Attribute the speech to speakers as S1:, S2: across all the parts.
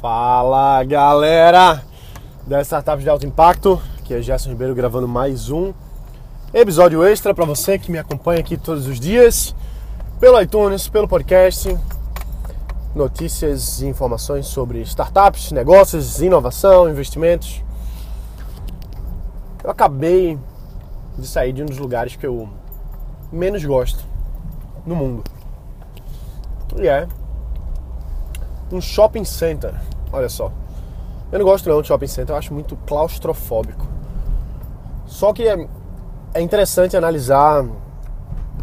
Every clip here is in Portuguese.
S1: Fala galera das startups de alto impacto, aqui é Gerson Ribeiro gravando mais um episódio extra para você que me acompanha aqui todos os dias pelo iTunes, pelo podcast, notícias e informações sobre startups, negócios, inovação, investimentos. Eu acabei de sair de um dos lugares que eu menos gosto no mundo. E é um shopping center. Olha só. Eu não gosto não de shopping center, eu acho muito claustrofóbico. Só que é, é interessante analisar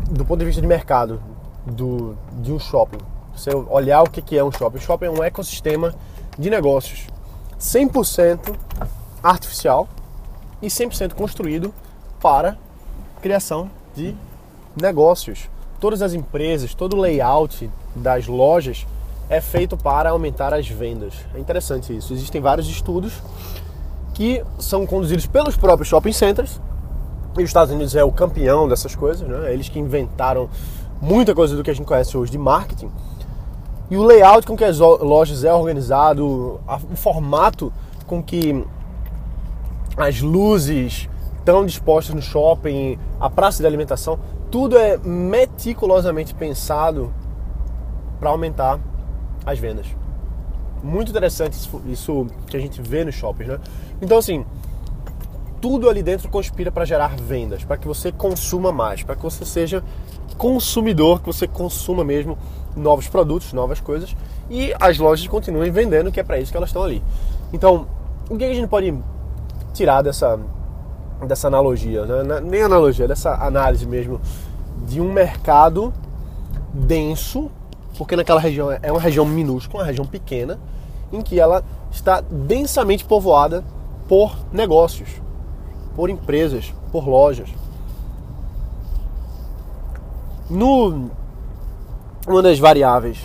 S1: do ponto de vista de mercado do, de um shopping. Você olhar o que é um shopping. Shopping é um ecossistema de negócios 100% artificial e 100% construído para criação de negócios. Todas as empresas, todo o layout das lojas é feito para aumentar as vendas. É interessante isso. Existem vários estudos que são conduzidos pelos próprios shopping centers. E os Estados Unidos é o campeão dessas coisas, né? Eles que inventaram muita coisa do que a gente conhece hoje de marketing. E o layout com que as lojas é organizado, o formato com que as luzes estão dispostas no shopping, a praça de alimentação, tudo é meticulosamente pensado para aumentar as vendas. Muito interessante isso, isso que a gente vê nos shoppings, né? Então, assim, tudo ali dentro conspira para gerar vendas, para que você consuma mais, para que você seja consumidor, que você consuma mesmo novos produtos, novas coisas e as lojas continuem vendendo, que é para isso que elas estão ali. Então, o que a gente pode tirar dessa, dessa analogia, né? nem analogia, dessa análise mesmo de um mercado denso porque naquela região é uma região minúscula, uma região pequena, em que ela está densamente povoada por negócios, por empresas, por lojas. No, uma das variáveis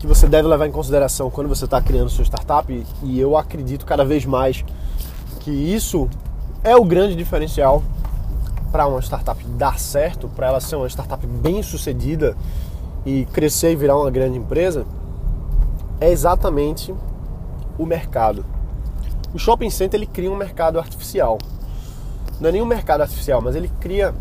S1: que você deve levar em consideração quando você está criando sua startup, e eu acredito cada vez mais que isso é o grande diferencial para uma startup dar certo, para ela ser uma startup bem sucedida e crescer e virar uma grande empresa é exatamente o mercado. O shopping center ele cria um mercado artificial. Não é nenhum mercado artificial, mas ele cria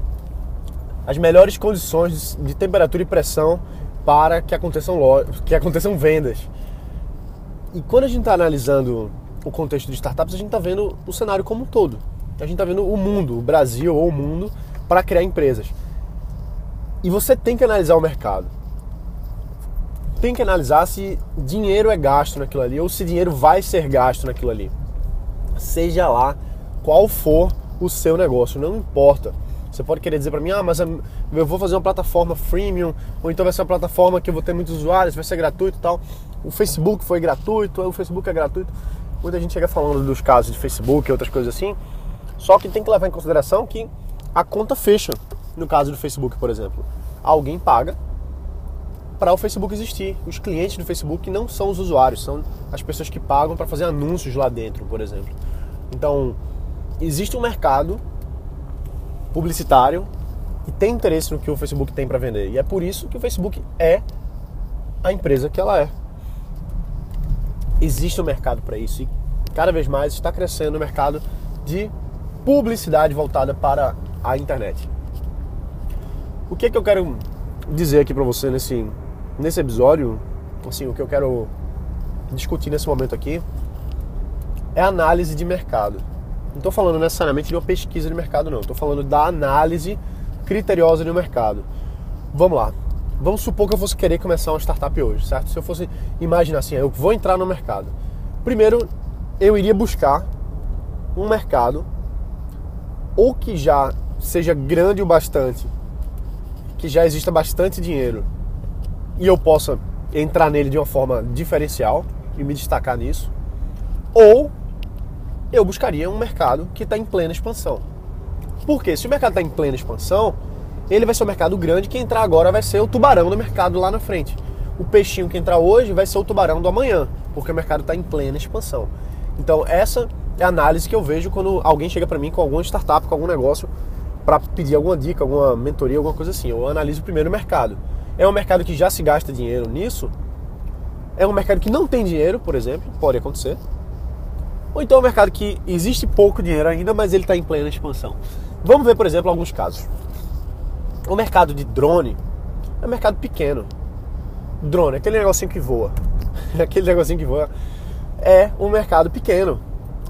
S1: as melhores condições de temperatura e pressão para que aconteçam, que aconteçam vendas. E quando a gente está analisando o contexto de startups, a gente está vendo o cenário como um todo. A gente está vendo o mundo, o Brasil ou o mundo, para criar empresas. E você tem que analisar o mercado tem que analisar se dinheiro é gasto naquilo ali ou se dinheiro vai ser gasto naquilo ali. Seja lá qual for o seu negócio, não importa. Você pode querer dizer para mim, ah, mas eu vou fazer uma plataforma freemium, ou então vai ser uma plataforma que eu vou ter muitos usuários, vai ser gratuito e tal. O Facebook foi gratuito, o Facebook é gratuito. Muita gente chega falando dos casos de Facebook e outras coisas assim. Só que tem que levar em consideração que a conta fecha. No caso do Facebook, por exemplo. Alguém paga para o Facebook existir. Os clientes do Facebook não são os usuários, são as pessoas que pagam para fazer anúncios lá dentro, por exemplo. Então, existe um mercado publicitário que tem interesse no que o Facebook tem para vender. E é por isso que o Facebook é a empresa que ela é. Existe um mercado para isso e cada vez mais está crescendo o mercado de publicidade voltada para a internet. O que é que eu quero dizer aqui para você nesse nesse episódio, assim, o que eu quero discutir nesse momento aqui é análise de mercado. Não estou falando necessariamente de uma pesquisa de mercado, não. Estou falando da análise criteriosa do mercado. Vamos lá. Vamos supor que eu fosse querer começar uma startup hoje, certo? Se eu fosse imaginar assim, eu vou entrar no mercado. Primeiro, eu iria buscar um mercado ou que já seja grande o bastante, que já exista bastante dinheiro e eu possa entrar nele de uma forma diferencial e me destacar nisso, ou eu buscaria um mercado que está em plena expansão. Porque se o mercado está em plena expansão, ele vai ser um mercado grande, que entrar agora vai ser o tubarão do mercado lá na frente. O peixinho que entrar hoje vai ser o tubarão do amanhã, porque o mercado está em plena expansão. Então essa é a análise que eu vejo quando alguém chega para mim com alguma startup, com algum negócio, para pedir alguma dica, alguma mentoria, alguma coisa assim. Eu analiso primeiro o mercado é um mercado que já se gasta dinheiro nisso, é um mercado que não tem dinheiro, por exemplo, pode acontecer. Ou então é um mercado que existe pouco dinheiro ainda, mas ele está em plena expansão. Vamos ver, por exemplo, alguns casos. O mercado de drone é um mercado pequeno. Drone, aquele negocinho que voa. aquele negocinho que voa é um mercado pequeno.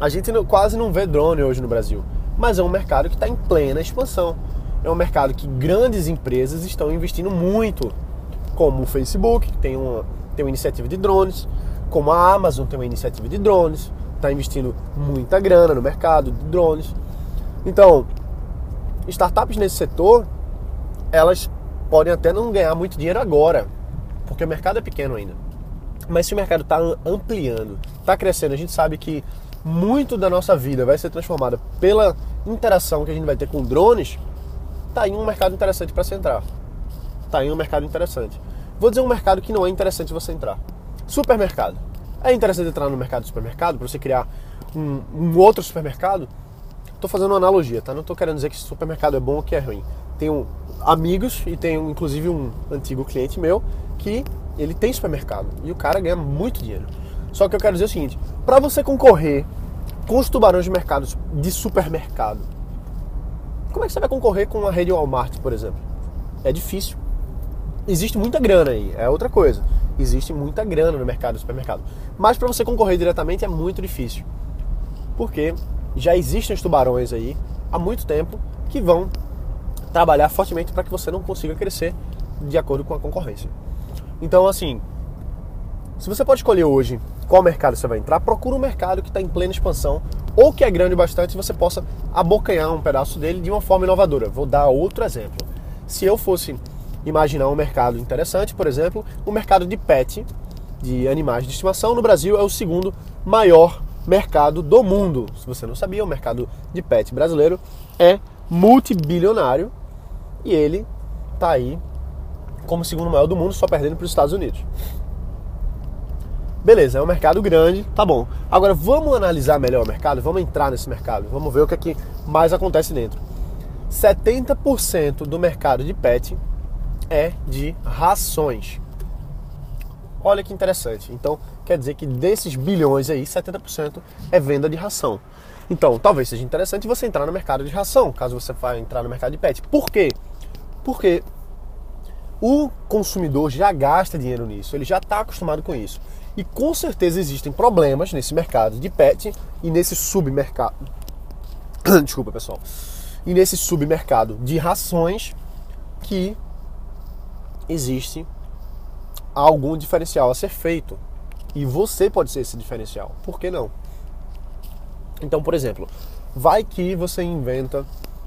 S1: A gente quase não vê drone hoje no Brasil, mas é um mercado que está em plena expansão. É um mercado que grandes empresas estão investindo muito, como o Facebook, que tem uma, tem uma iniciativa de drones, como a Amazon tem uma iniciativa de drones, está investindo muita grana no mercado de drones. Então, startups nesse setor, elas podem até não ganhar muito dinheiro agora, porque o mercado é pequeno ainda. Mas se o mercado está ampliando, está crescendo, a gente sabe que muito da nossa vida vai ser transformada pela interação que a gente vai ter com drones, tá aí um mercado interessante para se entrar. Tá aí um mercado interessante. Vou dizer um mercado que não é interessante você entrar. Supermercado. É interessante entrar no mercado de supermercado para você criar um, um, outro supermercado? Estou fazendo uma analogia, tá? Não estou querendo dizer que supermercado é bom ou que é ruim. Tenho amigos e tenho inclusive um antigo cliente meu que ele tem supermercado e o cara ganha muito dinheiro. Só que eu quero dizer o seguinte: para você concorrer com os tubarões de mercados de supermercado, como é que você vai concorrer com a rede Walmart, por exemplo? É difícil. Existe muita grana aí, é outra coisa. Existe muita grana no mercado do supermercado. Mas para você concorrer diretamente é muito difícil. Porque já existem os tubarões aí há muito tempo que vão trabalhar fortemente para que você não consiga crescer de acordo com a concorrência. Então, assim, se você pode escolher hoje qual mercado você vai entrar, procura um mercado que está em plena expansão ou que é grande bastante e você possa abocanhar um pedaço dele de uma forma inovadora. Vou dar outro exemplo. Se eu fosse imaginar um mercado interessante, por exemplo, o mercado de pet, de animais de estimação, no Brasil é o segundo maior mercado do mundo. Se você não sabia, o mercado de pet brasileiro é multibilionário e ele está aí como segundo maior do mundo, só perdendo para os Estados Unidos. Beleza, é um mercado grande, tá bom. Agora vamos analisar melhor o mercado, vamos entrar nesse mercado, vamos ver o que, é que mais acontece dentro. 70% do mercado de pet é de rações. Olha que interessante. Então, quer dizer que desses bilhões aí, 70% é venda de ração. Então, talvez seja interessante você entrar no mercado de ração, caso você vá entrar no mercado de pet. Por quê? Porque o consumidor já gasta dinheiro nisso, ele já está acostumado com isso. E com certeza existem problemas nesse mercado de pet e nesse submercado. Desculpa, pessoal. E nesse submercado de rações que existe algum diferencial a ser feito. E você pode ser esse diferencial. Por que não? Então, por exemplo, vai que você inventa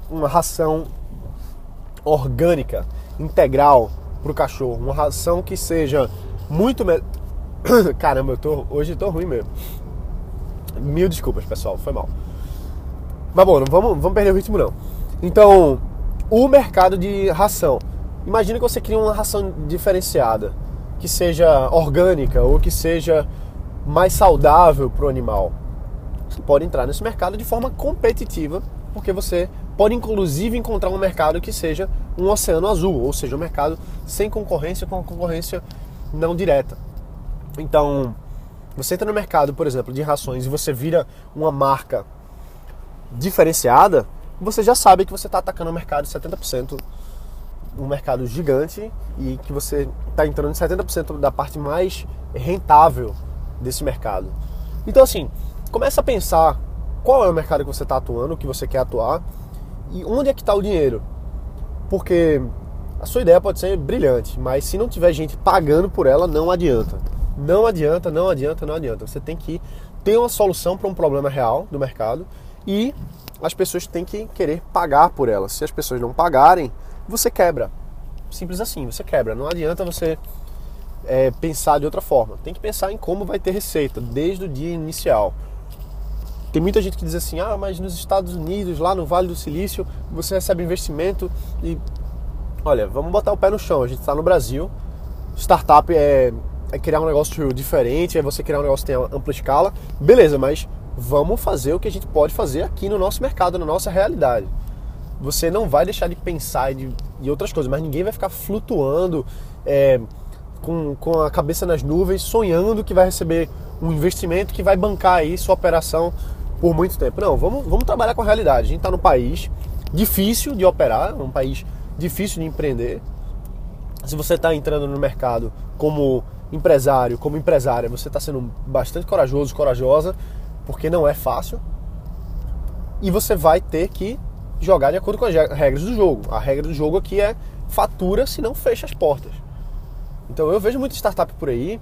S1: uma ração orgânica, integral para o cachorro, uma ração que seja muito. Caramba, eu tô, hoje eu tô ruim mesmo. Mil desculpas, pessoal, foi mal. Mas bom, não vamos, vamos perder o ritmo não. Então, o mercado de ração. Imagina que você cria uma ração diferenciada, que seja orgânica ou que seja mais saudável para o animal. Você pode entrar nesse mercado de forma competitiva, porque você pode inclusive encontrar um mercado que seja um oceano azul, ou seja, um mercado sem concorrência, com concorrência não direta. Então, você entra no mercado, por exemplo, de rações e você vira uma marca diferenciada, você já sabe que você está atacando o mercado de 70%, um mercado gigante e que você está entrando em 70% da parte mais rentável desse mercado. Então, assim, começa a pensar qual é o mercado que você está atuando, que você quer atuar e onde é que está o dinheiro. Porque a sua ideia pode ser brilhante, mas se não tiver gente pagando por ela, não adianta. Não adianta, não adianta, não adianta. Você tem que ter uma solução para um problema real do mercado e as pessoas têm que querer pagar por ela. Se as pessoas não pagarem, você quebra. Simples assim, você quebra. Não adianta você é, pensar de outra forma. Tem que pensar em como vai ter receita desde o dia inicial. Tem muita gente que diz assim: ah, mas nos Estados Unidos, lá no Vale do Silício, você recebe investimento e. Olha, vamos botar o pé no chão. A gente está no Brasil. Startup é criar um negócio diferente, é você criar um negócio que tenha ampla escala, beleza, mas vamos fazer o que a gente pode fazer aqui no nosso mercado, na nossa realidade. Você não vai deixar de pensar de, de outras coisas, mas ninguém vai ficar flutuando, é, com, com a cabeça nas nuvens, sonhando que vai receber um investimento que vai bancar aí sua operação por muito tempo. Não, vamos, vamos trabalhar com a realidade. A gente está num país difícil de operar, um país difícil de empreender. Se você está entrando no mercado como empresário, como empresária, você está sendo bastante corajoso, corajosa, porque não é fácil. E você vai ter que jogar de acordo com as regras do jogo. A regra do jogo aqui é fatura se não fecha as portas. Então eu vejo muita startup por aí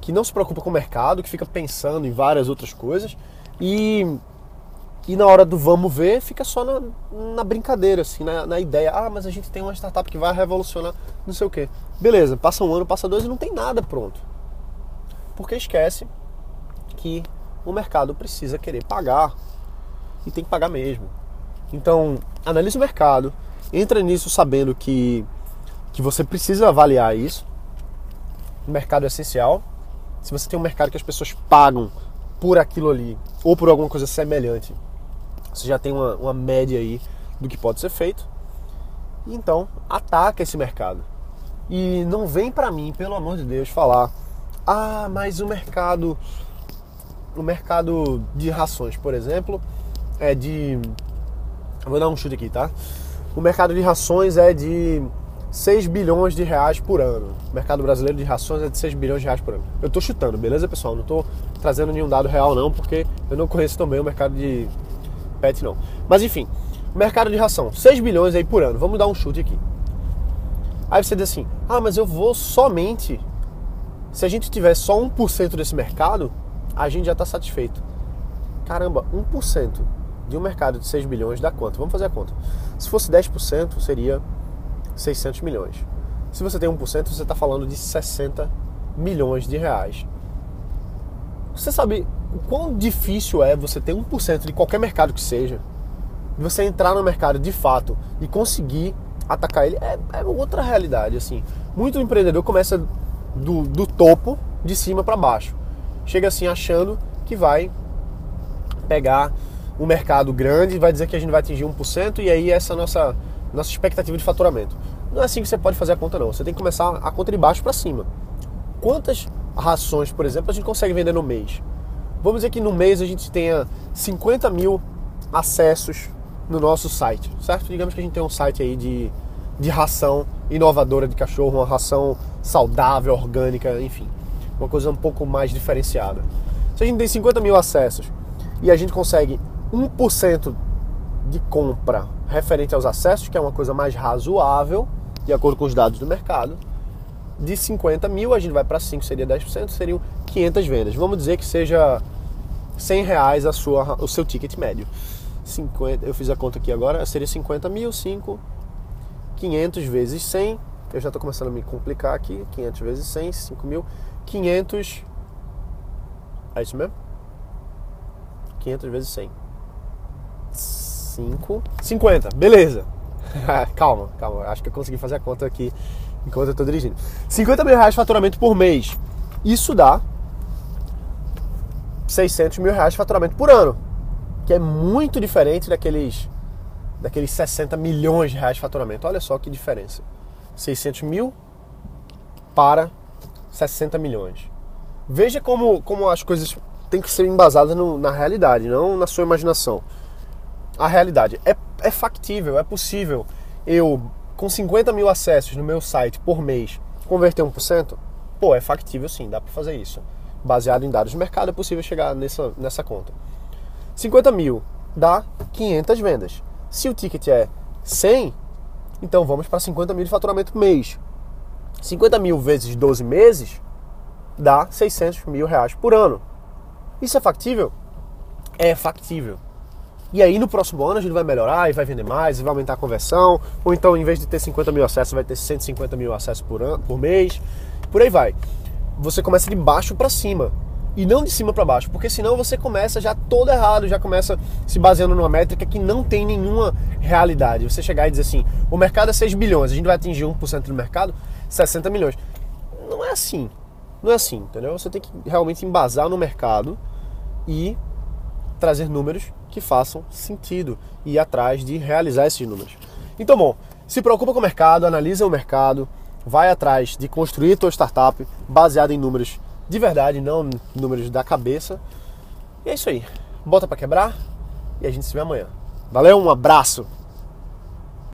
S1: que não se preocupa com o mercado, que fica pensando em várias outras coisas e, e na hora do vamos ver fica só na, na brincadeira, assim, na, na, ideia. Ah, mas a gente tem uma startup que vai revolucionar não sei o que. Beleza, passa um ano, passa dois e não tem nada pronto. Porque esquece que o mercado precisa querer pagar e tem que pagar mesmo. Então, analise o mercado, entra nisso sabendo que, que você precisa avaliar isso. O mercado é essencial. Se você tem um mercado que as pessoas pagam por aquilo ali, ou por alguma coisa semelhante, você já tem uma, uma média aí do que pode ser feito. Então, ataca esse mercado. E não vem para mim, pelo amor de Deus, falar: "Ah, mas o mercado o mercado de rações, por exemplo, é de vou dar um chute aqui, tá? O mercado de rações é de 6 bilhões de reais por ano. O mercado brasileiro de rações é de 6 bilhões de reais por ano. Eu estou chutando, beleza, pessoal? Não estou trazendo nenhum dado real, não, porque eu não conheço também o mercado de pet, não. Mas enfim, mercado de ração, 6 bilhões aí por ano. Vamos dar um chute aqui. Aí você diz assim: ah, mas eu vou somente. Se a gente tiver só 1% desse mercado, a gente já está satisfeito. Caramba, 1% de um mercado de 6 bilhões dá quanto? Vamos fazer a conta. Se fosse 10%, seria 600 milhões. Se você tem 1%, você está falando de 60 milhões de reais. Você sabe o quão difícil é você ter 1% de qualquer mercado que seja, você entrar no mercado de fato e conseguir atacar ele, é, é outra realidade. assim. Muito empreendedor começa do, do topo, de cima para baixo. Chega assim achando que vai pegar um mercado grande, vai dizer que a gente vai atingir 1% e aí essa é a nossa nossa expectativa de faturamento. Não é assim que você pode fazer a conta, não. Você tem que começar a conta de baixo para cima. Quantas rações, por exemplo, a gente consegue vender no mês? Vamos dizer que no mês a gente tenha 50 mil acessos no nosso site, certo? Digamos que a gente tem um site aí de, de ração inovadora de cachorro, uma ração saudável, orgânica, enfim, uma coisa um pouco mais diferenciada. Se a gente tem 50 mil acessos e a gente consegue 1% de compra referente aos acessos, que é uma coisa mais razoável, de acordo com os dados do mercado. De 50 mil, a gente vai para 5, seria 10%, seriam 500 vendas. Vamos dizer que seja 100 reais a sua, o seu ticket médio. 50, eu fiz a conta aqui agora, seria 50 mil, 5, 500 vezes 100. Eu já estou começando a me complicar aqui. 500 vezes 100, 5 mil. 500. É isso mesmo? 500 vezes 100. 5, 50, beleza. calma, calma, acho que eu consegui fazer a conta aqui enquanto eu estou dirigindo. 50 mil reais de faturamento por mês. Isso dá 600 mil reais de faturamento por ano, que é muito diferente daqueles, daqueles 60 milhões de reais de faturamento. Olha só que diferença. 600 mil para 60 milhões. Veja como, como as coisas têm que ser embasadas no, na realidade, não na sua imaginação a realidade. É, é factível, é possível eu, com 50 mil acessos no meu site por mês, converter 1%? Pô, é factível sim, dá para fazer isso. Baseado em dados de mercado, é possível chegar nessa, nessa conta. 50 mil dá 500 vendas. Se o ticket é 100, então vamos para 50 mil de faturamento mês. 50 mil vezes 12 meses dá 600 mil reais por ano. Isso é factível? É factível. E aí no próximo ano a gente vai melhorar e vai vender mais, e vai aumentar a conversão. Ou então, em vez de ter 50 mil acessos, vai ter 150 mil acessos por, ano, por mês. Por aí vai. Você começa de baixo para cima. E não de cima para baixo, porque senão você começa já todo errado, já começa se baseando numa métrica que não tem nenhuma realidade. Você chegar e dizer assim: o mercado é 6 bilhões, a gente vai atingir 1% do mercado, 60 milhões. Não é assim. Não é assim, entendeu? Você tem que realmente embasar no mercado e trazer números que façam sentido e atrás de realizar esses números. Então, bom, se preocupa com o mercado, analisa o mercado, vai atrás de construir tua startup baseada em números de verdade, não números da cabeça. E é isso aí. Bota para quebrar e a gente se vê amanhã. Valeu, um abraço.